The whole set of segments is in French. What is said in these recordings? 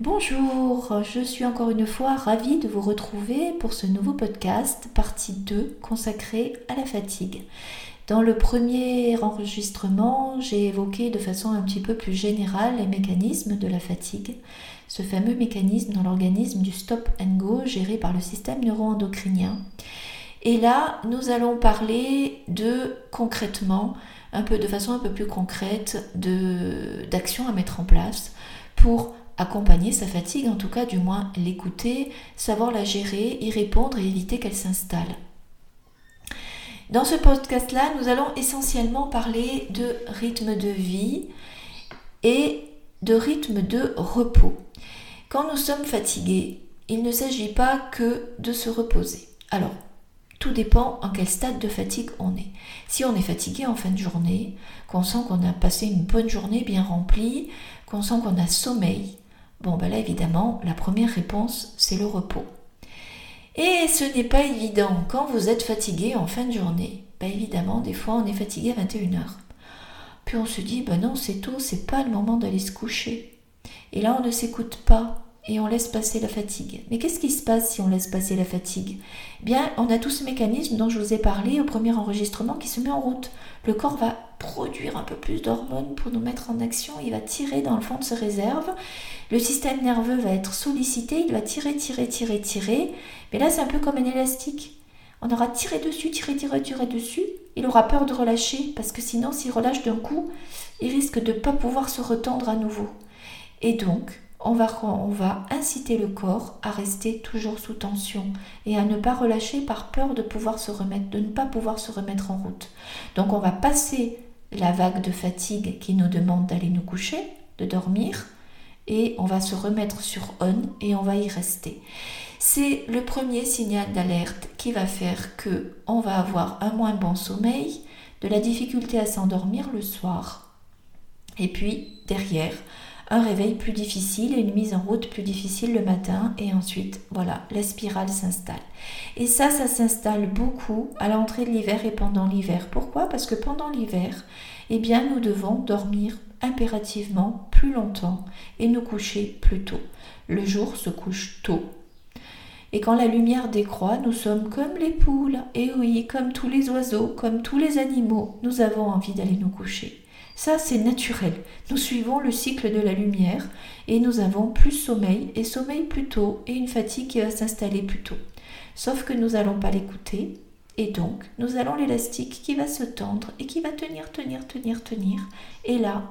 Bonjour, je suis encore une fois ravie de vous retrouver pour ce nouveau podcast, partie 2, consacrée à la fatigue. Dans le premier enregistrement, j'ai évoqué de façon un petit peu plus générale les mécanismes de la fatigue, ce fameux mécanisme dans l'organisme du stop and go géré par le système neuro-endocrinien. Et là, nous allons parler de concrètement, un peu de façon un peu plus concrète, d'actions à mettre en place pour accompagner sa fatigue, en tout cas du moins l'écouter, savoir la gérer, y répondre et éviter qu'elle s'installe. Dans ce podcast-là, nous allons essentiellement parler de rythme de vie et de rythme de repos. Quand nous sommes fatigués, il ne s'agit pas que de se reposer. Alors, tout dépend en quel stade de fatigue on est. Si on est fatigué en fin de journée, qu'on sent qu'on a passé une bonne journée bien remplie, qu'on sent qu'on a sommeil, Bon, ben là, évidemment, la première réponse, c'est le repos. Et ce n'est pas évident quand vous êtes fatigué en fin de journée. Ben évidemment, des fois, on est fatigué à 21h. Puis on se dit, ben non, c'est tôt, c'est pas le moment d'aller se coucher. Et là, on ne s'écoute pas et on laisse passer la fatigue. Mais qu'est-ce qui se passe si on laisse passer la fatigue? Eh Bien, on a tout ce mécanisme dont je vous ai parlé au premier enregistrement qui se met en route. Le corps va produire un peu plus d'hormones pour nous mettre en action, il va tirer dans le fond de ses réserves le système nerveux va être sollicité, il va tirer, tirer, tirer, tirer. Mais là, c'est un peu comme un élastique. On aura tiré dessus, tiré, tiré, tiré dessus. Il aura peur de relâcher parce que sinon, s'il relâche d'un coup, il risque de ne pas pouvoir se retendre à nouveau. Et donc, on va, inciter le corps à rester toujours sous tension et à ne pas relâcher par peur de pouvoir se remettre, de ne pas pouvoir se remettre en route. Donc, on va passer la vague de fatigue qui nous demande d'aller nous coucher, de dormir, et on va se remettre sur on et on va y rester. C'est le premier signal d'alerte qui va faire que on va avoir un moins bon sommeil, de la difficulté à s'endormir le soir. Et puis derrière, un réveil plus difficile et une mise en route plus difficile le matin et ensuite voilà, la spirale s'installe. Et ça ça s'installe beaucoup à l'entrée de l'hiver et pendant l'hiver. Pourquoi? Parce que pendant l'hiver, eh bien nous devons dormir impérativement plus longtemps et nous coucher plus tôt. Le jour se couche tôt. Et quand la lumière décroît, nous sommes comme les poules, et oui, comme tous les oiseaux, comme tous les animaux, nous avons envie d'aller nous coucher. Ça, c'est naturel. Nous suivons le cycle de la lumière et nous avons plus sommeil et sommeil plus tôt et une fatigue qui va s'installer plus tôt. Sauf que nous n'allons pas l'écouter et donc nous allons l'élastique qui va se tendre et qui va tenir, tenir, tenir, tenir. Et là,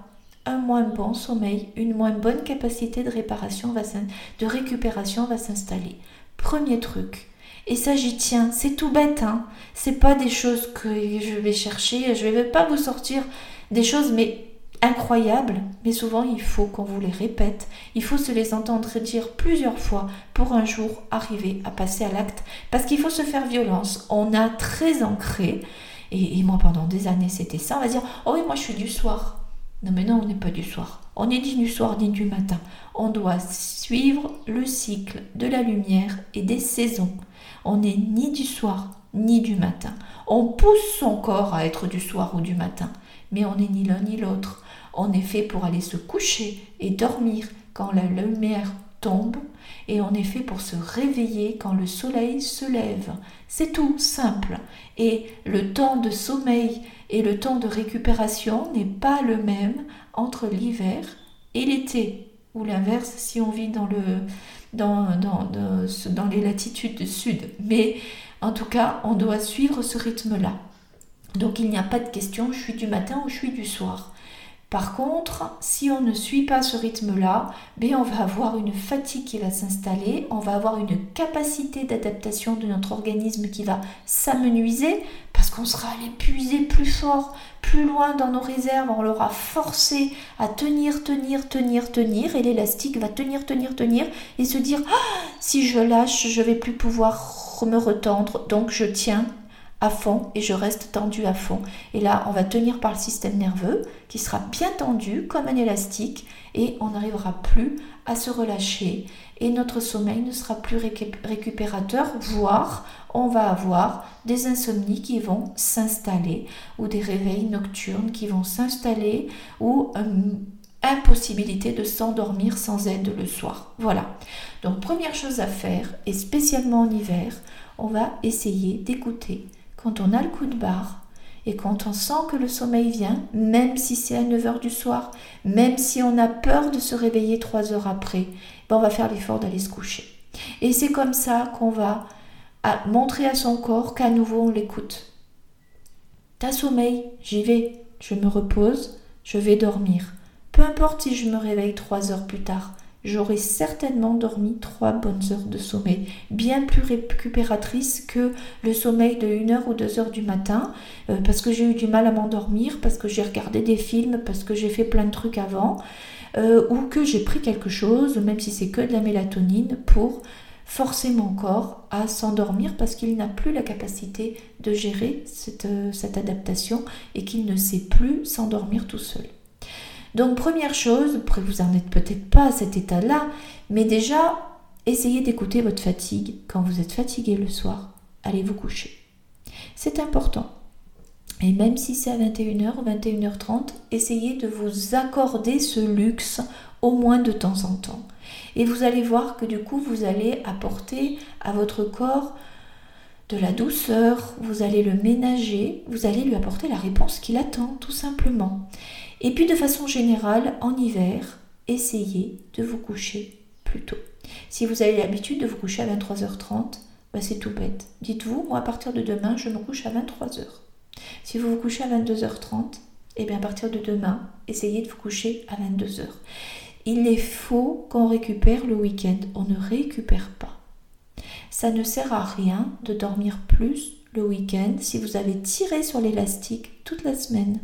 un moins bon sommeil, une moins bonne capacité de réparation, de récupération va s'installer. Premier truc. Et ça, j'y tiens. C'est tout bête, hein. C'est pas des choses que je vais chercher. Je vais pas vous sortir des choses, mais incroyables. Mais souvent, il faut qu'on vous les répète. Il faut se les entendre dire plusieurs fois pour un jour arriver à passer à l'acte. Parce qu'il faut se faire violence. On a très ancré. Et, et moi, pendant des années, c'était ça. On va dire, oh oui, moi, je suis du soir. Non mais non, on n'est pas du soir. On n'est ni du soir ni du matin. On doit suivre le cycle de la lumière et des saisons. On n'est ni du soir ni du matin. On pousse son corps à être du soir ou du matin, mais on n'est ni l'un ni l'autre. On est fait pour aller se coucher et dormir quand la lumière tombe et on est fait pour se réveiller quand le soleil se lève. C'est tout simple. Et le temps de sommeil et le temps de récupération n'est pas le même entre l'hiver et l'été, ou l'inverse si on vit dans, le, dans, dans, dans les latitudes sud. Mais en tout cas, on doit suivre ce rythme-là. Donc il n'y a pas de question, je suis du matin ou je suis du soir. Par contre, si on ne suit pas ce rythme-là, ben on va avoir une fatigue qui va s'installer, on va avoir une capacité d'adaptation de notre organisme qui va s'amenuiser parce qu'on sera allé puiser plus fort, plus loin dans nos réserves, on l'aura forcé à tenir, tenir, tenir, tenir et l'élastique va tenir, tenir, tenir et se dire ah, si je lâche, je vais plus pouvoir me retendre, donc je tiens à fond et je reste tendu à fond. Et là, on va tenir par le système nerveux qui sera bien tendu comme un élastique et on n'arrivera plus à se relâcher et notre sommeil ne sera plus récupérateur, voire on va avoir des insomnies qui vont s'installer ou des réveils nocturnes qui vont s'installer ou impossibilité de s'endormir sans aide le soir. Voilà. Donc première chose à faire, et spécialement en hiver, on va essayer d'écouter quand on a le coup de barre et quand on sent que le sommeil vient, même si c'est à 9h du soir, même si on a peur de se réveiller 3 heures après, ben on va faire l'effort d'aller se coucher. Et c'est comme ça qu'on va montrer à son corps qu'à nouveau on l'écoute. T'as sommeil, j'y vais, je me repose, je vais dormir. Peu importe si je me réveille trois heures plus tard, j'aurai certainement dormi trois bonnes heures de sommeil, bien plus récupératrice que le sommeil de 1 heure ou 2 heures du matin, euh, parce que j'ai eu du mal à m'endormir, parce que j'ai regardé des films, parce que j'ai fait plein de trucs avant, euh, ou que j'ai pris quelque chose, même si c'est que de la mélatonine, pour forcer mon corps à s'endormir parce qu'il n'a plus la capacité de gérer cette, euh, cette adaptation et qu'il ne sait plus s'endormir tout seul. Donc première chose, vous en êtes peut-être pas à cet état-là, mais déjà, essayez d'écouter votre fatigue. Quand vous êtes fatigué le soir, allez vous coucher. C'est important. Et même si c'est à 21h ou 21h30, essayez de vous accorder ce luxe au moins de temps en temps. Et vous allez voir que du coup, vous allez apporter à votre corps de la douceur, vous allez le ménager, vous allez lui apporter la réponse qu'il attend, tout simplement. Et puis de façon générale, en hiver, essayez de vous coucher plus tôt. Si vous avez l'habitude de vous coucher à 23h30, bah c'est tout bête. Dites-vous, moi à partir de demain, je me couche à 23h. Si vous vous couchez à 22h30, et eh bien à partir de demain, essayez de vous coucher à 22h. Il est faux qu'on récupère le week-end. On ne récupère pas. Ça ne sert à rien de dormir plus le week-end si vous avez tiré sur l'élastique toute la semaine.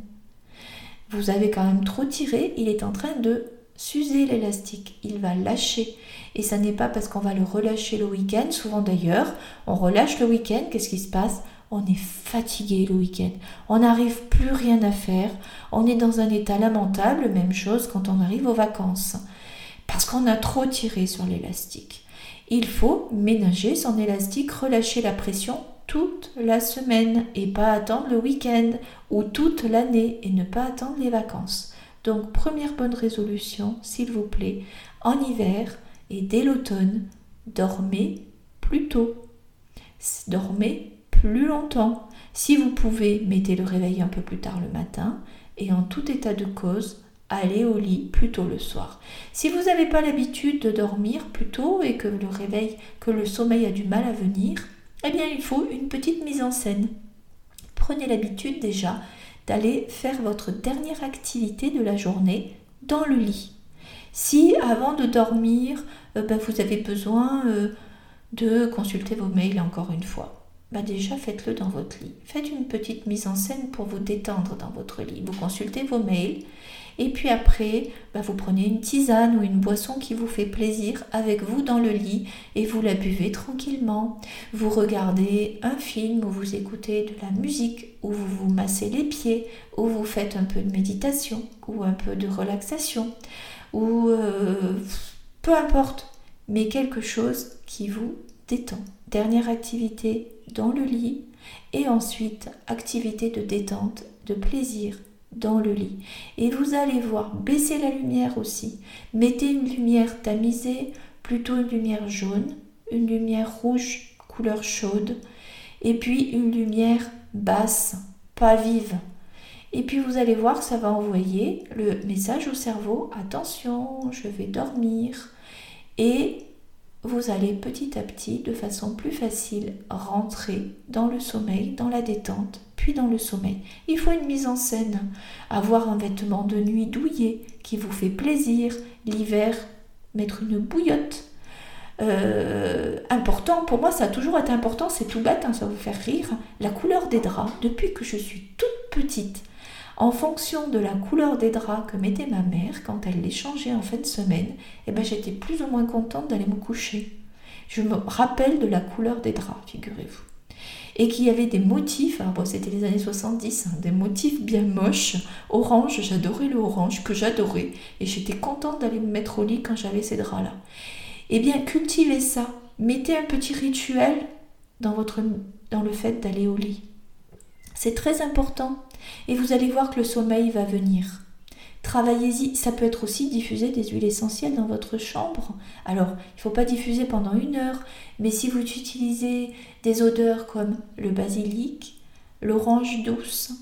Vous avez quand même trop tiré, il est en train de s'user l'élastique, il va lâcher. Et ça n'est pas parce qu'on va le relâcher le week-end, souvent d'ailleurs, on relâche le week-end, qu'est-ce qui se passe? On est fatigué le week-end, on n'arrive plus rien à faire, on est dans un état lamentable, même chose quand on arrive aux vacances, parce qu'on a trop tiré sur l'élastique. Il faut ménager son élastique, relâcher la pression toute la semaine et pas attendre le week-end ou toute l'année et ne pas attendre les vacances. Donc première bonne résolution, s'il vous plaît, en hiver et dès l'automne, dormez plus tôt. Dormez plus longtemps. Si vous pouvez, mettez le réveil un peu plus tard le matin et en tout état de cause, allez au lit plus tôt le soir. Si vous n'avez pas l'habitude de dormir plus tôt et que le réveil, que le sommeil a du mal à venir, eh bien il faut une petite mise en scène. Prenez l'habitude déjà d'aller faire votre dernière activité de la journée dans le lit. Si avant de dormir, euh, ben, vous avez besoin euh, de consulter vos mails encore une fois, bah déjà faites-le dans votre lit. Faites une petite mise en scène pour vous détendre dans votre lit. Vous consultez vos mails et puis après, bah, vous prenez une tisane ou une boisson qui vous fait plaisir avec vous dans le lit et vous la buvez tranquillement. Vous regardez un film ou vous écoutez de la musique ou vous vous massez les pieds ou vous faites un peu de méditation ou un peu de relaxation ou euh, peu importe, mais quelque chose qui vous détend. Dernière activité dans le lit et ensuite activité de détente, de plaisir dans le lit. Et vous allez voir, baisser la lumière aussi. Mettez une lumière tamisée, plutôt une lumière jaune, une lumière rouge, couleur chaude, et puis une lumière basse, pas vive. Et puis vous allez voir, ça va envoyer le message au cerveau, attention, je vais dormir. Et vous allez petit à petit, de façon plus facile, rentrer dans le sommeil, dans la détente, puis dans le sommeil. Il faut une mise en scène, avoir un vêtement de nuit douillet qui vous fait plaisir, l'hiver, mettre une bouillotte. Euh, important, pour moi ça a toujours été important, c'est tout bête, hein, ça va vous faire rire, la couleur des draps. Depuis que je suis toute petite, en fonction de la couleur des draps que mettait ma mère quand elle les changeait en fin de semaine, eh ben, j'étais plus ou moins contente d'aller me coucher. Je me rappelle de la couleur des draps, figurez-vous. Et qu'il y avait des motifs, alors bon, c'était les années 70, hein, des motifs bien moches, orange, j'adorais le orange, que j'adorais, et j'étais contente d'aller me mettre au lit quand j'avais ces draps-là. Eh bien, cultivez ça, mettez un petit rituel dans, votre, dans le fait d'aller au lit. C'est très important et vous allez voir que le sommeil va venir. Travaillez-y. Ça peut être aussi diffuser des huiles essentielles dans votre chambre. Alors, il ne faut pas diffuser pendant une heure, mais si vous utilisez des odeurs comme le basilic, l'orange douce,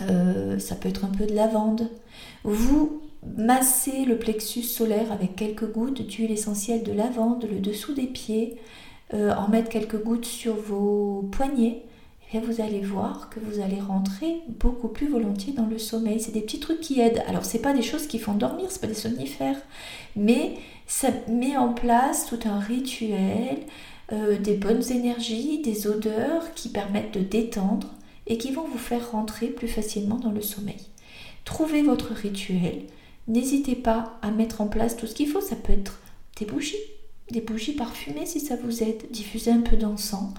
euh, ça peut être un peu de lavande, vous massez le plexus solaire avec quelques gouttes d'huile essentielle de lavande, le dessous des pieds, euh, en mettre quelques gouttes sur vos poignets et vous allez voir que vous allez rentrer beaucoup plus volontiers dans le sommeil. C'est des petits trucs qui aident. Alors, ce pas des choses qui font dormir, ce pas des somnifères, mais ça met en place tout un rituel, euh, des bonnes énergies, des odeurs qui permettent de détendre et qui vont vous faire rentrer plus facilement dans le sommeil. Trouvez votre rituel. N'hésitez pas à mettre en place tout ce qu'il faut. Ça peut être des bougies, des bougies parfumées si ça vous aide, diffuser un peu d'encens.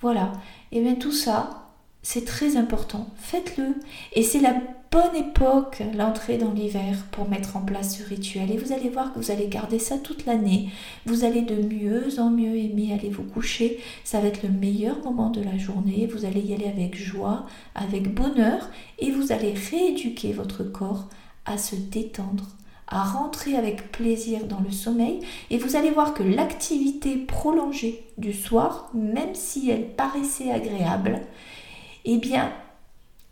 Voilà. Et bien tout ça, c'est très important. Faites-le. Et c'est la bonne époque, l'entrée dans l'hiver, pour mettre en place ce rituel. Et vous allez voir que vous allez garder ça toute l'année. Vous allez de mieux en mieux aimer aller vous coucher. Ça va être le meilleur moment de la journée. Vous allez y aller avec joie, avec bonheur. Et vous allez rééduquer votre corps à se détendre à rentrer avec plaisir dans le sommeil et vous allez voir que l'activité prolongée du soir, même si elle paraissait agréable, eh bien,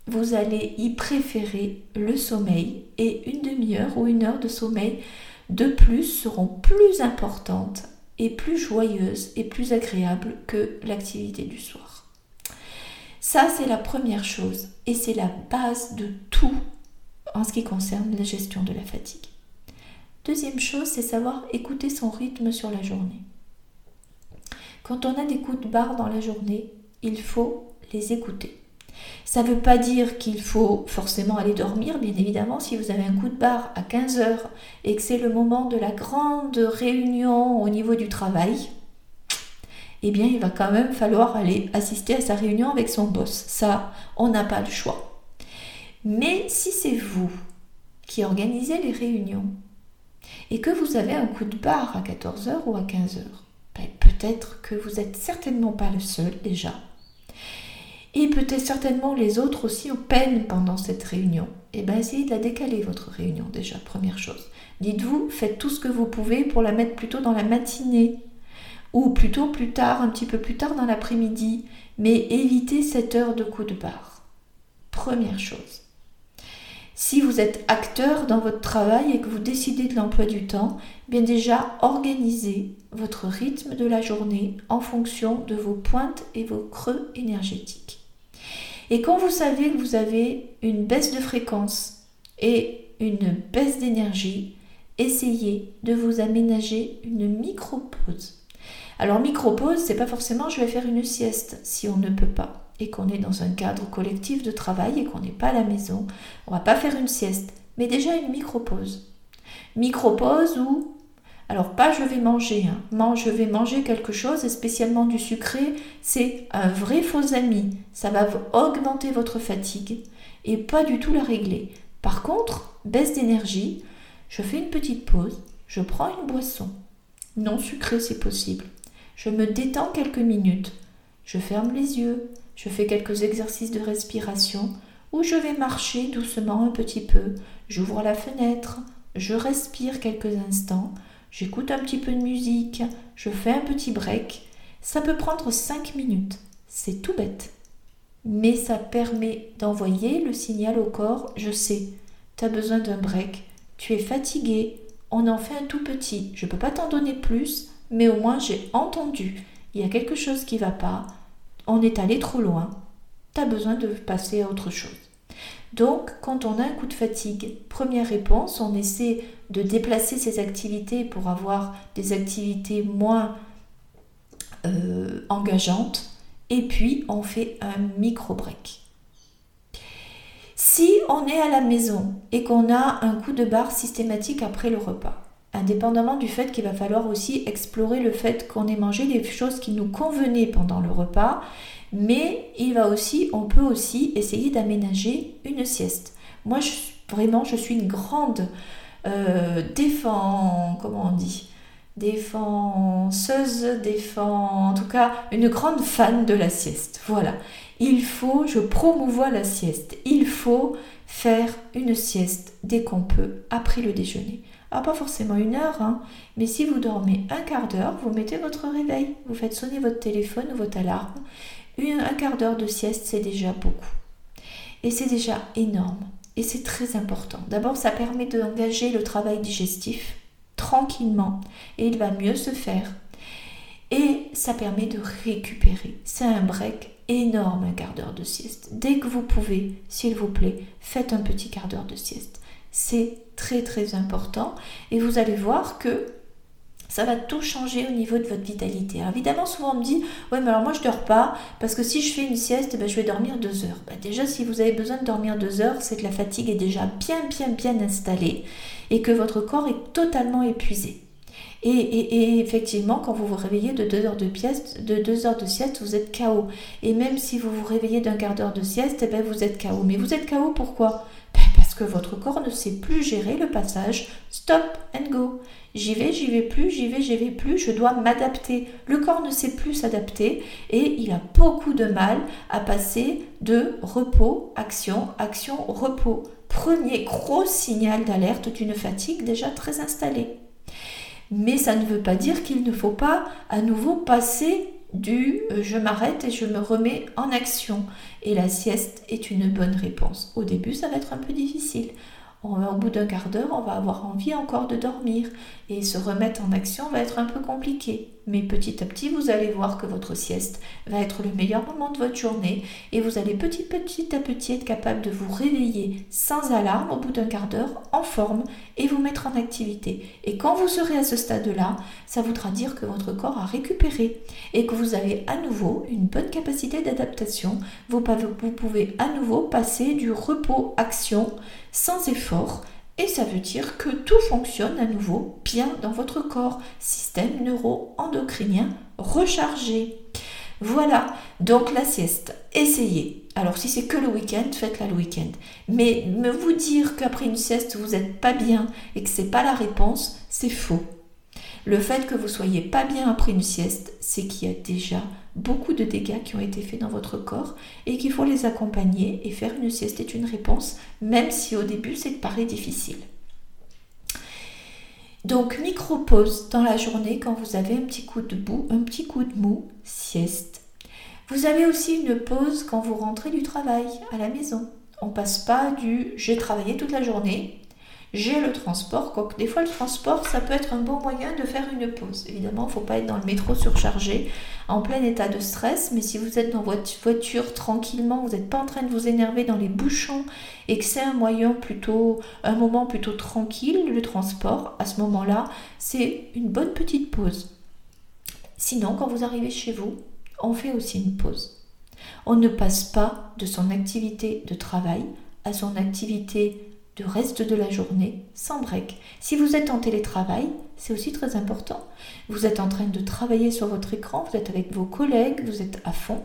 vous allez y préférer le sommeil et une demi-heure ou une heure de sommeil de plus seront plus importantes et plus joyeuses et plus agréables que l'activité du soir. Ça, c'est la première chose et c'est la base de tout en ce qui concerne la gestion de la fatigue. Deuxième chose, c'est savoir écouter son rythme sur la journée. Quand on a des coups de barre dans la journée, il faut les écouter. Ça ne veut pas dire qu'il faut forcément aller dormir, bien évidemment, si vous avez un coup de barre à 15 heures et que c'est le moment de la grande réunion au niveau du travail, eh bien il va quand même falloir aller assister à sa réunion avec son boss. Ça, on n'a pas le choix. Mais si c'est vous qui organisez les réunions, et que vous avez un coup de barre à 14h ou à 15h, ben, peut-être que vous n'êtes certainement pas le seul déjà. Et peut-être certainement les autres aussi ont peine pendant cette réunion. Et eh bien essayez de la décaler votre réunion déjà, première chose. Dites-vous, faites tout ce que vous pouvez pour la mettre plutôt dans la matinée ou plutôt plus tard, un petit peu plus tard dans l'après-midi, mais évitez cette heure de coup de barre. Première chose. Si vous êtes acteur dans votre travail et que vous décidez de l'emploi du temps, bien déjà organisez votre rythme de la journée en fonction de vos pointes et vos creux énergétiques. Et quand vous savez que vous avez une baisse de fréquence et une baisse d'énergie, essayez de vous aménager une micro-pause. Alors micro-pause, c'est pas forcément je vais faire une sieste si on ne peut pas et qu'on est dans un cadre collectif de travail et qu'on n'est pas à la maison, on va pas faire une sieste, mais déjà une micro-pause. Micro-pause où, alors pas je vais manger, hein, je vais manger quelque chose et spécialement du sucré, c'est un vrai faux ami. Ça va augmenter votre fatigue et pas du tout la régler. Par contre, baisse d'énergie, je fais une petite pause, je prends une boisson, non sucrée si possible. Je me détends quelques minutes, je ferme les yeux, je fais quelques exercices de respiration ou je vais marcher doucement un petit peu. J'ouvre la fenêtre, je respire quelques instants, j'écoute un petit peu de musique, je fais un petit break. Ça peut prendre 5 minutes. C'est tout bête. Mais ça permet d'envoyer le signal au corps, je sais, tu as besoin d'un break, tu es fatigué, on en fait un tout petit. Je ne peux pas t'en donner plus, mais au moins j'ai entendu. Il y a quelque chose qui ne va pas, on est allé trop loin, tu as besoin de passer à autre chose. Donc, quand on a un coup de fatigue, première réponse, on essaie de déplacer ses activités pour avoir des activités moins euh, engageantes. Et puis, on fait un micro-break. Si on est à la maison et qu'on a un coup de barre systématique après le repas, indépendamment du fait qu'il va falloir aussi explorer le fait qu'on ait mangé des choses qui nous convenaient pendant le repas, mais il va aussi, on peut aussi essayer d'aménager une sieste. Moi, vraiment, je suis une grande euh, on dit, défenseuse, défend, en tout cas une grande fan de la sieste. Voilà. Il faut, je promouvois la sieste. Il faut faire une sieste dès qu'on peut après le déjeuner. Alors pas forcément une heure, hein, mais si vous dormez un quart d'heure, vous mettez votre réveil, vous faites sonner votre téléphone ou votre alarme. un quart d'heure de sieste, c'est déjà beaucoup. Et c'est déjà énorme. Et c'est très important. D'abord, ça permet d'engager le travail digestif tranquillement et il va mieux se faire. Et ça permet de récupérer. C'est un break énorme, un quart d'heure de sieste. Dès que vous pouvez, s'il vous plaît, faites un petit quart d'heure de sieste. C'est très très important et vous allez voir que ça va tout changer au niveau de votre vitalité. évidemment, souvent on me dit, ouais, mais alors moi je dors pas, parce que si je fais une sieste, ben, je vais dormir deux heures. Ben, déjà, si vous avez besoin de dormir deux heures, c'est que la fatigue est déjà bien, bien, bien installée et que votre corps est totalement épuisé. Et, effectivement, quand vous vous réveillez de deux heures de, sieste, de deux heures de sieste, vous êtes KO. Et même si vous vous réveillez d'un quart d'heure de sieste, eh ben vous êtes KO. Mais vous êtes KO pourquoi? Votre corps ne sait plus gérer le passage stop and go. J'y vais, j'y vais plus, j'y vais, j'y vais plus, je dois m'adapter. Le corps ne sait plus s'adapter et il a beaucoup de mal à passer de repos, action, action, repos. Premier gros signal d'alerte d'une fatigue déjà très installée. Mais ça ne veut pas dire qu'il ne faut pas à nouveau passer du euh, je m'arrête et je me remets en action. Et la sieste est une bonne réponse. Au début, ça va être un peu difficile au bout d'un quart d'heure, on va avoir envie encore de dormir et se remettre en action va être un peu compliqué. Mais petit à petit, vous allez voir que votre sieste va être le meilleur moment de votre journée et vous allez petit, à petit être capable de vous réveiller sans alarme au bout d'un quart d'heure en forme et vous mettre en activité. Et quand vous serez à ce stade-là, ça voudra dire que votre corps a récupéré et que vous avez à nouveau une bonne capacité d'adaptation. Vous, vous pouvez à nouveau passer du repos-action sans effort et ça veut dire que tout fonctionne à nouveau bien dans votre corps. Système neuro-endocrinien rechargé. Voilà, donc la sieste, essayez. Alors si c'est que le week-end, faites-la le week-end. Mais me vous dire qu'après une sieste, vous n'êtes pas bien et que c'est pas la réponse, c'est faux. Le fait que vous soyez pas bien après une sieste, c'est qu'il y a déjà beaucoup de dégâts qui ont été faits dans votre corps et qu'il faut les accompagner et faire une sieste est une réponse, même si au début c'est paraît difficile. Donc micro-pause dans la journée quand vous avez un petit coup de bout, un petit coup de mou, sieste. Vous avez aussi une pause quand vous rentrez du travail à la maison. On passe pas du j'ai travaillé toute la journée j'ai le transport, quoique des fois le transport, ça peut être un bon moyen de faire une pause. Évidemment, il ne faut pas être dans le métro surchargé, en plein état de stress, mais si vous êtes dans votre voiture tranquillement, vous n'êtes pas en train de vous énerver dans les bouchons et que c'est un moyen plutôt, un moment plutôt tranquille, le transport, à ce moment-là, c'est une bonne petite pause. Sinon, quand vous arrivez chez vous, on fait aussi une pause. On ne passe pas de son activité de travail à son activité reste de la journée sans break. Si vous êtes en télétravail, c'est aussi très important. Vous êtes en train de travailler sur votre écran, vous êtes avec vos collègues, vous êtes à fond,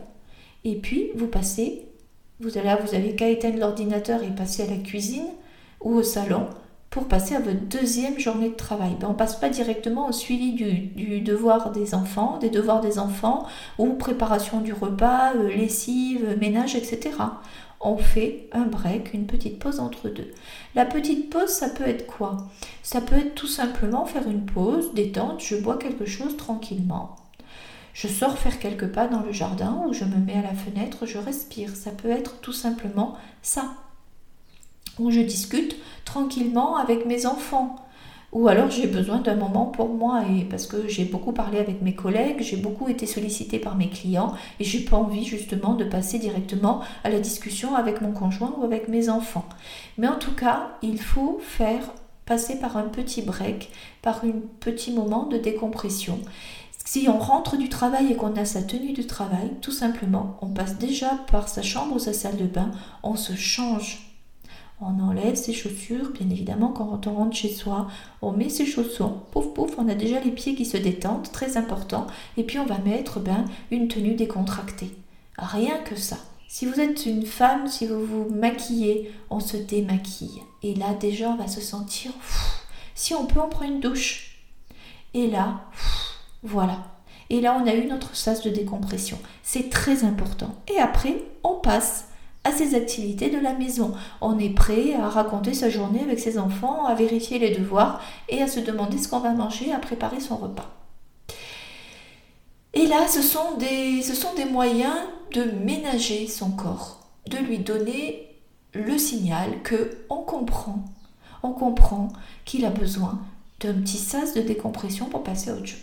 et puis vous passez, vous allez, vous avez qu'à éteindre l'ordinateur et passer à la cuisine ou au salon pour passer à votre deuxième journée de travail. Ben, on ne passe pas directement au suivi du, devoir des enfants, des devoirs des enfants, ou préparation du repas, euh, lessive, ménage, etc on fait un break, une petite pause entre deux. La petite pause, ça peut être quoi? Ça peut être tout simplement faire une pause, détente, je bois quelque chose tranquillement. Je sors faire quelques pas dans le jardin ou je me mets à la fenêtre, je respire. Ça peut être tout simplement ça. Ou je discute tranquillement avec mes enfants. Ou alors j'ai besoin d'un moment pour moi et parce que j'ai beaucoup parlé avec mes collègues, j'ai beaucoup été sollicitée par mes clients et j'ai pas envie justement de passer directement à la discussion avec mon conjoint ou avec mes enfants. Mais en tout cas, il faut faire passer par un petit break, par un petit moment de décompression. Si on rentre du travail et qu'on a sa tenue de travail, tout simplement, on passe déjà par sa chambre ou sa salle de bain, on se change on enlève ses chaussures, bien évidemment, quand on rentre chez soi, on met ses chaussons, pouf pouf, on a déjà les pieds qui se détendent, très important, et puis on va mettre ben, une tenue décontractée. Rien que ça. Si vous êtes une femme, si vous vous maquillez, on se démaquille. Et là, déjà, on va se sentir. si on peut, on prend une douche. Et là, voilà. Et là, on a eu notre sas de décompression. C'est très important. Et après, on passe à ses activités de la maison. On est prêt à raconter sa journée avec ses enfants, à vérifier les devoirs et à se demander ce qu'on va manger, à préparer son repas. Et là, ce sont des, moyens de ménager son corps, de lui donner le signal que on comprend, comprend qu'il a besoin d'un petit sas de décompression pour passer à autre.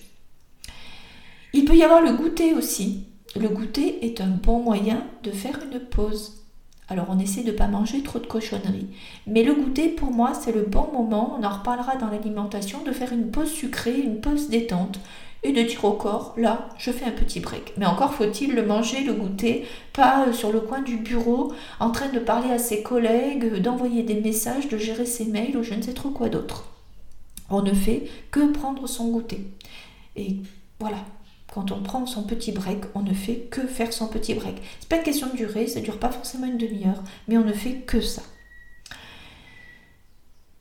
Il peut y avoir le goûter aussi. Le goûter est un bon moyen de faire une pause. Alors on essaie de ne pas manger trop de cochonneries. Mais le goûter, pour moi, c'est le bon moment, on en reparlera dans l'alimentation, de faire une pause sucrée, une pause détente, et de dire au corps, là, je fais un petit break. Mais encore faut-il le manger, le goûter, pas euh, sur le coin du bureau, en train de parler à ses collègues, d'envoyer des messages, de gérer ses mails ou je ne sais trop quoi d'autre. On ne fait que prendre son goûter. Et voilà, quand on prend son petit break, on ne fait que faire son petit break. C'est pas une question de durée, ça dure pas forcément une demi-heure, mais on ne fait que ça.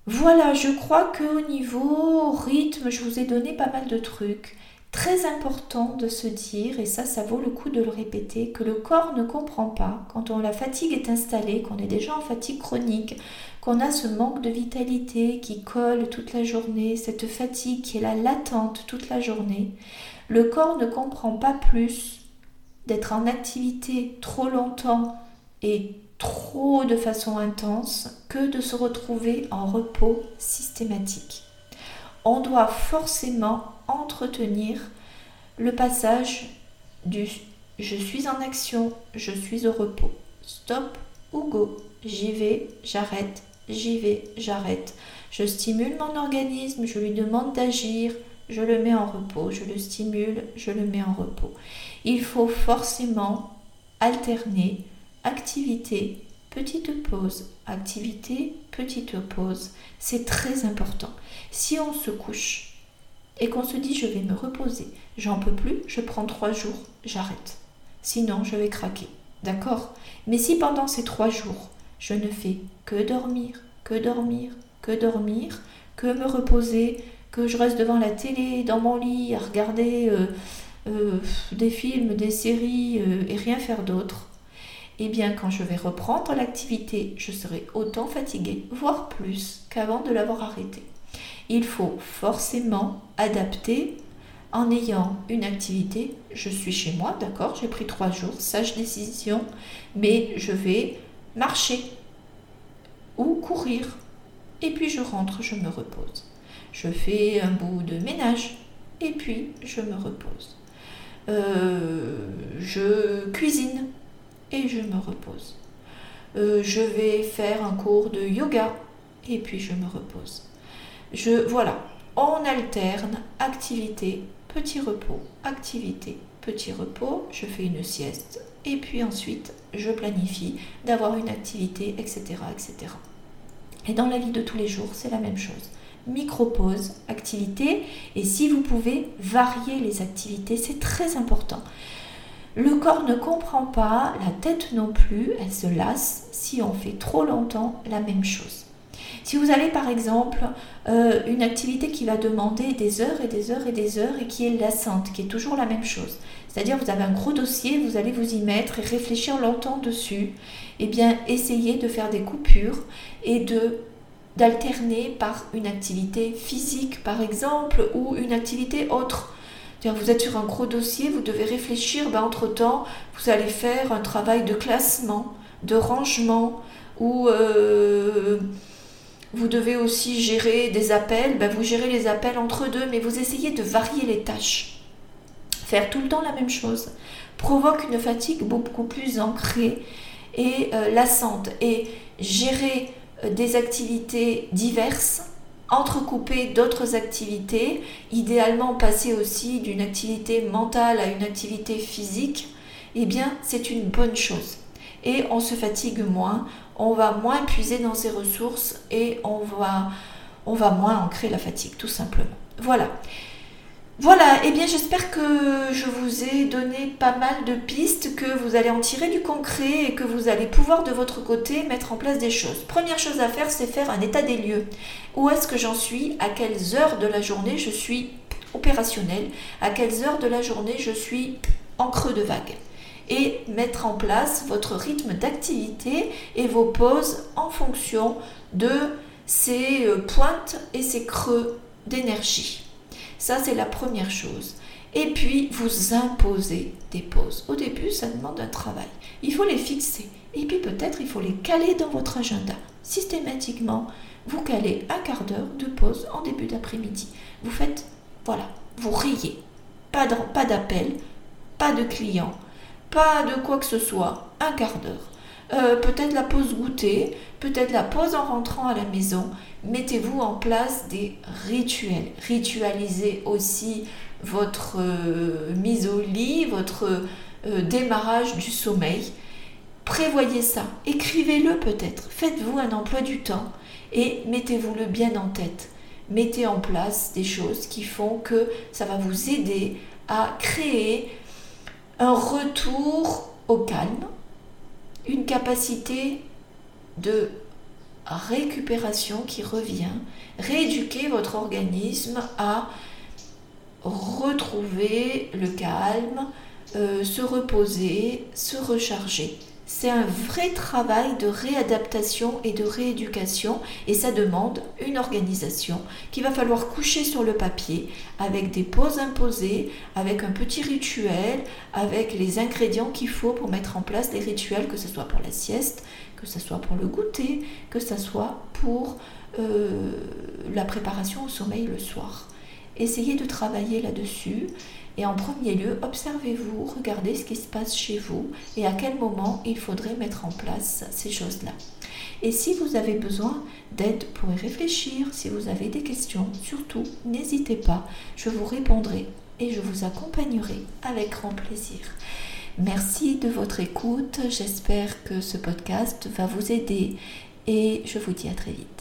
Voilà, je crois qu'au niveau rythme, je vous ai donné pas mal de trucs. Très important de se dire, et ça, ça vaut le coup de le répéter, que le corps ne comprend pas quand on, la fatigue est installée, qu'on est déjà en fatigue chronique, qu'on a ce manque de vitalité qui colle toute la journée, cette fatigue qui est là latente toute la journée. Le corps ne comprend pas plus d'être en activité trop longtemps et trop de façon intense que de se retrouver en repos systématique. On doit forcément entretenir le passage du je suis en action, je suis au repos. Stop ou go. J'y vais, j'arrête, j'y vais, j'arrête. Je stimule mon organisme, je lui demande d'agir, je le mets en repos, je le stimule, je le mets en repos. Il faut forcément alterner activité, petite pause, activité, petite pause. C'est très important. Si on se couche et qu'on se dit je vais me reposer, j'en peux plus, je prends trois jours, j'arrête. Sinon, je vais craquer. D'accord? Mais si pendant ces trois jours, je ne fais que dormir, que dormir, que dormir, que me reposer, que je reste devant la télé, dans mon lit, à regarder euh, euh, des films, des séries euh, et rien faire d'autre, eh bien quand je vais reprendre l'activité, je serai autant fatiguée, voire plus, qu'avant de l'avoir arrêtée il faut forcément adapter en ayant une activité. Je suis chez moi, d'accord, j'ai pris trois jours, sage décision, mais je vais marcher ou courir. Et puis je rentre, je me repose. Je fais un bout de ménage et puis je me repose. Euh, je cuisine et je me repose. Euh, je vais faire un cours de yoga et puis je me repose. Je, voilà, on alterne activité, petit repos, activité, petit repos, je fais une sieste et puis ensuite je planifie d'avoir une activité, etc., etc. Et dans la vie de tous les jours, c'est la même chose. Micro-pause, activité, et si vous pouvez varier les activités, c'est très important. Le corps ne comprend pas, la tête non plus, elle se lasse si on fait trop longtemps la même chose. Si vous avez par exemple euh, une activité qui va demander des heures et des heures et des heures et qui est lassante, qui est toujours la même chose, c'est-à-dire vous avez un gros dossier, vous allez vous y mettre et réfléchir longtemps dessus, eh bien essayez de faire des coupures et de d'alterner par une activité physique par exemple ou une activité autre. Vous êtes sur un gros dossier, vous devez réfléchir, ben, entre-temps, vous allez faire un travail de classement, de rangement ou euh, vous devez aussi gérer des appels. Ben, vous gérez les appels entre deux, mais vous essayez de varier les tâches. Faire tout le temps la même chose provoque une fatigue beaucoup plus ancrée et euh, lassante. Et gérer des activités diverses, entrecouper d'autres activités, idéalement passer aussi d'une activité mentale à une activité physique, eh bien c'est une bonne chose. Et on se fatigue moins, on va moins puiser dans ses ressources et on va, on va moins ancrer la fatigue, tout simplement. Voilà. Voilà, et eh bien j'espère que je vous ai donné pas mal de pistes, que vous allez en tirer du concret et que vous allez pouvoir de votre côté mettre en place des choses. Première chose à faire, c'est faire un état des lieux. Où est-ce que j'en suis? À quelles heures de la journée je suis opérationnel, à quelles heures de la journée je suis en creux de vague? Et mettre en place votre rythme d'activité et vos pauses en fonction de ces euh, pointes et ces creux d'énergie. Ça, c'est la première chose. Et puis, vous imposez des pauses. Au début, ça demande un travail. Il faut les fixer. Et puis, peut-être, il faut les caler dans votre agenda. Systématiquement, vous calez un quart d'heure de pause en début d'après-midi. Vous faites, voilà, vous riez. Pas d'appel, pas de client, pas de quoi que ce soit. Un quart d'heure. Euh, peut-être la pause goûter, peut-être la pause en rentrant à la maison. Mettez-vous en place des rituels. Ritualisez aussi votre euh, mise au lit, votre euh, démarrage du sommeil. Prévoyez ça, écrivez-le peut-être, faites-vous un emploi du temps et mettez-vous-le bien en tête. Mettez en place des choses qui font que ça va vous aider à créer un retour au calme, une capacité de récupération qui revient, rééduquer votre organisme à retrouver le calme, euh, se reposer, se recharger. C'est un vrai travail de réadaptation et de rééducation et ça demande une organisation qu'il va falloir coucher sur le papier avec des pauses imposées, avec un petit rituel, avec les ingrédients qu'il faut pour mettre en place des rituels, que ce soit pour la sieste, que ce soit pour le goûter, que ce soit pour euh, la préparation au sommeil le soir. Essayez de travailler là-dessus et en premier lieu, observez-vous, regardez ce qui se passe chez vous et à quel moment il faudrait mettre en place ces choses-là. Et si vous avez besoin d'aide pour y réfléchir, si vous avez des questions, surtout n'hésitez pas, je vous répondrai et je vous accompagnerai avec grand plaisir. Merci de votre écoute, j'espère que ce podcast va vous aider et je vous dis à très vite.